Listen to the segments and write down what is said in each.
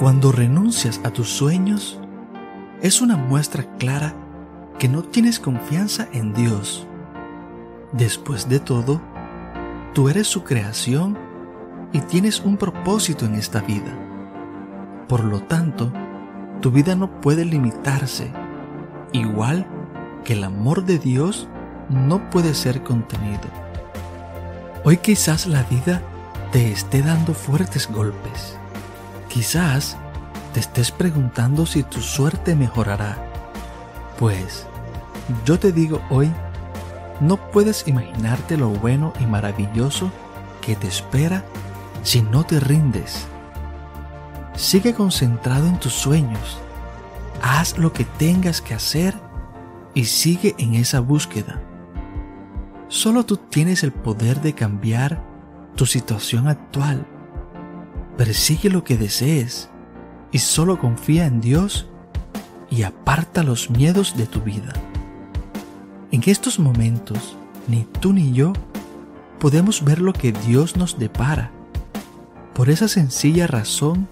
Cuando renuncias a tus sueños, es una muestra clara que no tienes confianza en Dios. Después de todo, tú eres su creación y tienes un propósito en esta vida. Por lo tanto, tu vida no puede limitarse, igual que el amor de Dios no puede ser contenido. Hoy quizás la vida te esté dando fuertes golpes. Quizás te estés preguntando si tu suerte mejorará. Pues, yo te digo hoy, no puedes imaginarte lo bueno y maravilloso que te espera si no te rindes. Sigue concentrado en tus sueños. Haz lo que tengas que hacer y sigue en esa búsqueda. Solo tú tienes el poder de cambiar tu situación actual. Persigue lo que desees y solo confía en Dios y aparta los miedos de tu vida. En estos momentos, ni tú ni yo podemos ver lo que Dios nos depara. Por esa sencilla razón,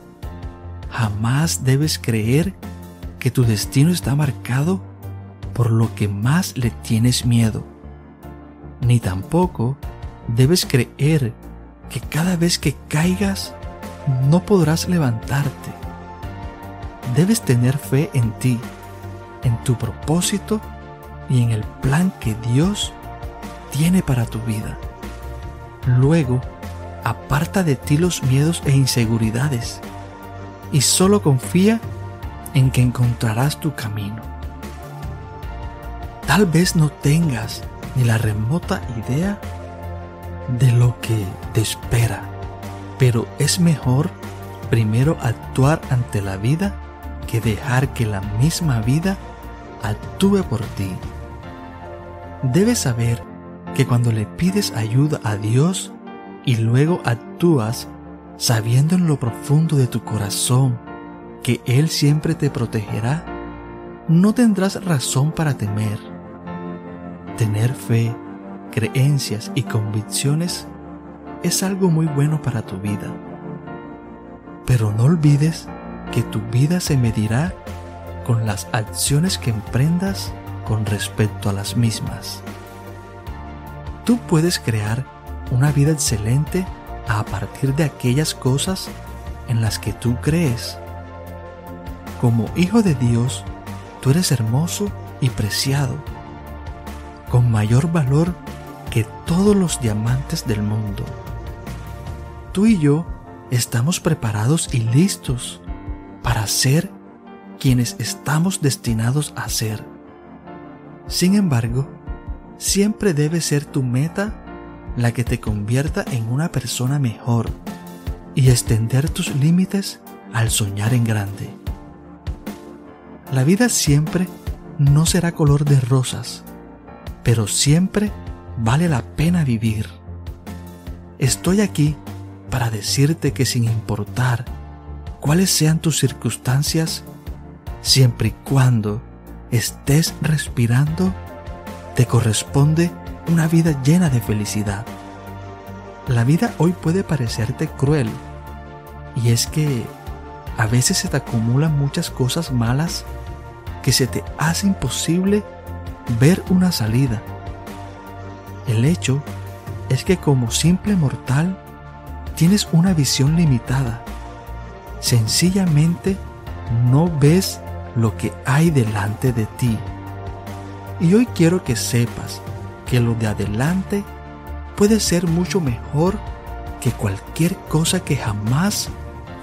jamás debes creer que tu destino está marcado por lo que más le tienes miedo. Ni tampoco debes creer que cada vez que caigas no podrás levantarte. Debes tener fe en ti, en tu propósito y en el plan que Dios tiene para tu vida. Luego, aparta de ti los miedos e inseguridades y solo confía en que encontrarás tu camino. Tal vez no tengas ni la remota idea de lo que te espera, pero es mejor primero actuar ante la vida que dejar que la misma vida actúe por ti. Debes saber que cuando le pides ayuda a Dios y luego actúas sabiendo en lo profundo de tu corazón que Él siempre te protegerá, no tendrás razón para temer. Tener fe, creencias y convicciones es algo muy bueno para tu vida. Pero no olvides que tu vida se medirá con las acciones que emprendas con respecto a las mismas. Tú puedes crear una vida excelente a partir de aquellas cosas en las que tú crees. Como hijo de Dios, tú eres hermoso y preciado, con mayor valor que todos los diamantes del mundo. Tú y yo estamos preparados y listos para ser quienes estamos destinados a ser. Sin embargo, siempre debe ser tu meta la que te convierta en una persona mejor y extender tus límites al soñar en grande. La vida siempre no será color de rosas, pero siempre vale la pena vivir. estoy aquí para decirte que sin importar cuáles sean tus circunstancias, siempre y cuando estés respirando, te corresponde una vida llena de felicidad. La vida hoy puede parecerte cruel, y es que a veces se te acumulan muchas cosas malas que se te hace imposible ver una salida. El hecho es que como simple mortal tienes una visión limitada. Sencillamente no ves lo que hay delante de ti. Y hoy quiero que sepas que lo de adelante puede ser mucho mejor que cualquier cosa que jamás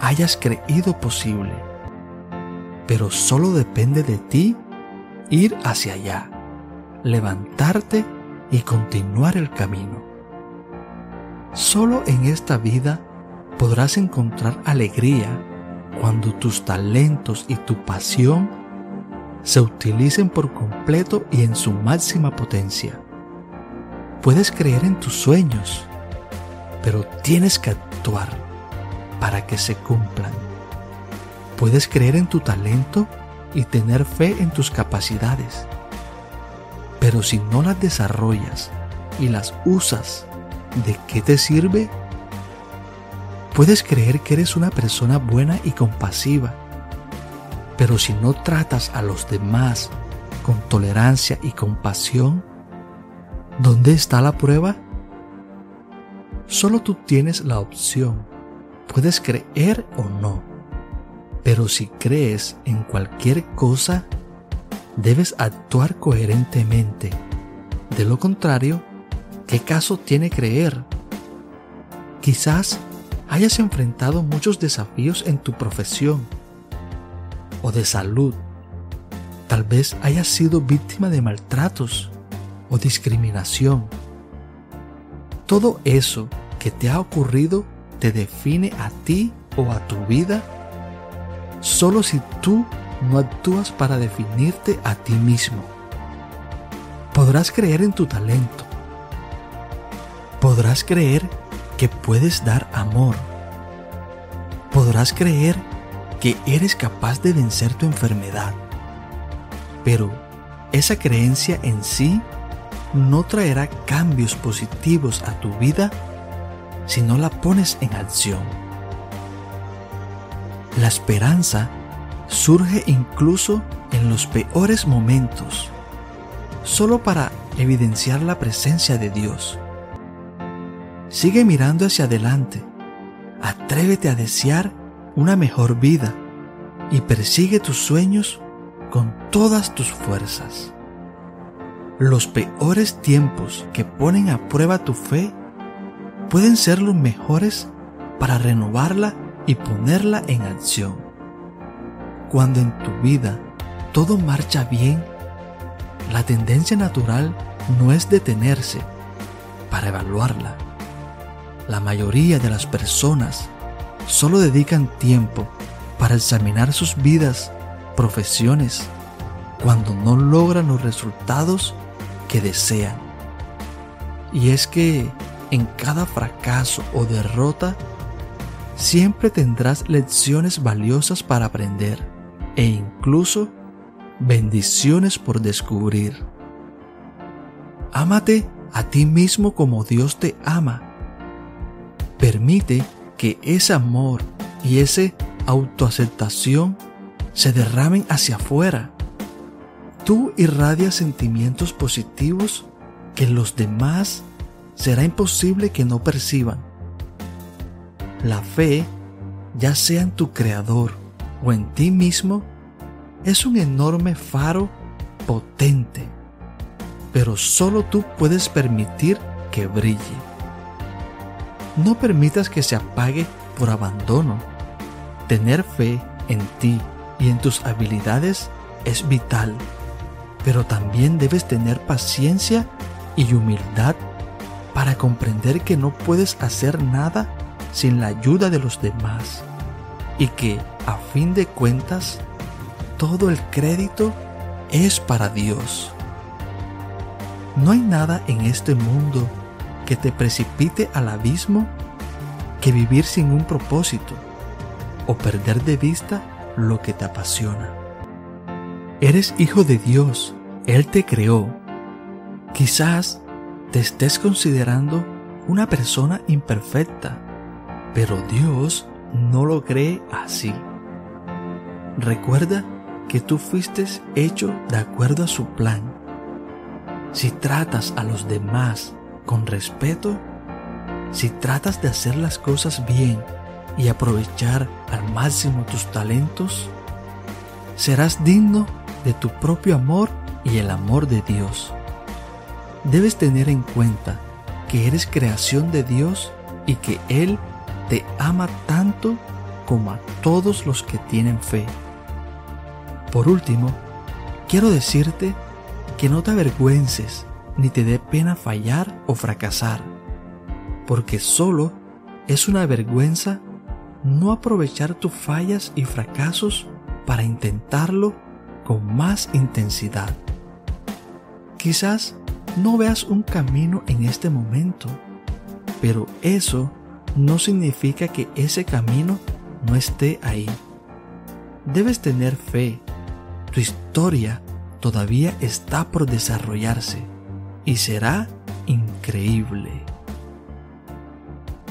hayas creído posible. Pero solo depende de ti ir hacia allá, levantarte y continuar el camino. Solo en esta vida podrás encontrar alegría cuando tus talentos y tu pasión se utilicen por completo y en su máxima potencia. Puedes creer en tus sueños, pero tienes que actuar para que se cumplan. Puedes creer en tu talento y tener fe en tus capacidades, pero si no las desarrollas y las usas, ¿de qué te sirve? Puedes creer que eres una persona buena y compasiva, pero si no tratas a los demás con tolerancia y compasión, ¿dónde está la prueba? Solo tú tienes la opción. Puedes creer o no. Pero si crees en cualquier cosa, debes actuar coherentemente. De lo contrario, ¿qué caso tiene creer? Quizás hayas enfrentado muchos desafíos en tu profesión o de salud. Tal vez hayas sido víctima de maltratos o discriminación. Todo eso que te ha ocurrido te define a ti o a tu vida solo si tú no actúas para definirte a ti mismo. Podrás creer en tu talento. Podrás creer que puedes dar amor. Podrás creer que eres capaz de vencer tu enfermedad. Pero esa creencia en sí no traerá cambios positivos a tu vida si no la pones en acción. La esperanza surge incluso en los peores momentos, solo para evidenciar la presencia de Dios. Sigue mirando hacia adelante. Atrévete a desear una mejor vida y persigue tus sueños con todas tus fuerzas. Los peores tiempos que ponen a prueba tu fe pueden ser los mejores para renovarla y ponerla en acción. Cuando en tu vida todo marcha bien, la tendencia natural no es detenerse para evaluarla la mayoría de las personas solo dedican tiempo para examinar sus vidas, profesiones, cuando no logran los resultados que desean. Y es que en cada fracaso o derrota siempre tendrás lecciones valiosas para aprender e incluso bendiciones por descubrir. Ámate a ti mismo como Dios te ama Permite que ese amor y esa autoaceptación se derramen hacia afuera. Tú irradias sentimientos positivos que los demás será imposible que no perciban. La fe, ya sea en tu Creador o en ti mismo, es un enorme faro potente, pero solo tú puedes permitir que brille. No permitas que se apague por abandono. Tener fe en ti y en tus habilidades es vital, pero también debes tener paciencia y humildad para comprender que no puedes hacer nada sin la ayuda de los demás y que, a fin de cuentas, todo el crédito es para Dios. No hay nada en este mundo que te precipite al abismo que vivir sin un propósito o perder de vista lo que te apasiona. Eres hijo de Dios, Él te creó. Quizás te estés considerando una persona imperfecta, pero Dios no lo cree así. Recuerda que tú fuiste hecho de acuerdo a su plan. Si tratas a los demás con respeto, si tratas de hacer las cosas bien y aprovechar al máximo tus talentos, serás digno de tu propio amor y el amor de Dios. Debes tener en cuenta que eres creación de Dios y que Él te ama tanto como a todos los que tienen fe. Por último, quiero decirte que no te avergüences ni te dé pena fallar o fracasar, porque solo es una vergüenza no aprovechar tus fallas y fracasos para intentarlo con más intensidad. Quizás no veas un camino en este momento, pero eso no significa que ese camino no esté ahí. Debes tener fe. Tu historia todavía está por desarrollarse y será increíble.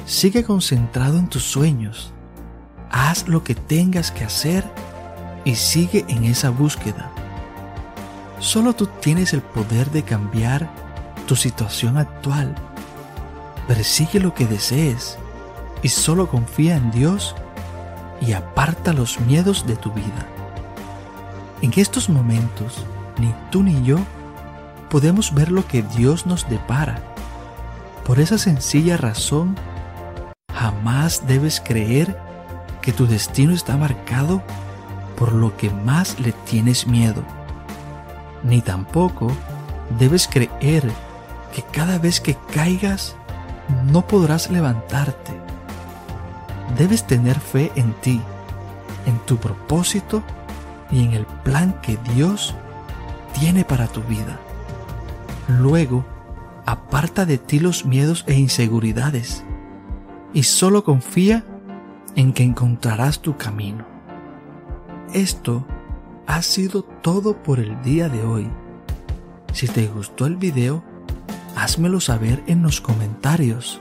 Sigue concentrado en tus sueños. Haz lo que tengas que hacer y sigue en esa búsqueda. Solo tú tienes el poder de cambiar tu situación actual. Persigue lo que desees y solo confía en Dios y aparta los miedos de tu vida. En estos momentos, ni tú ni yo podemos ver lo que Dios nos depara. Por esa sencilla razón, jamás debes creer que tu destino está marcado por lo que más le tienes miedo. Ni tampoco debes creer que cada vez que caigas no podrás levantarte. Debes tener fe en ti, en tu propósito y en el plan que Dios tiene para tu vida. Luego, aparta de ti los miedos e inseguridades y solo confía en que encontrarás tu camino. Esto ha sido todo por el día de hoy. Si te gustó el video, házmelo saber en los comentarios.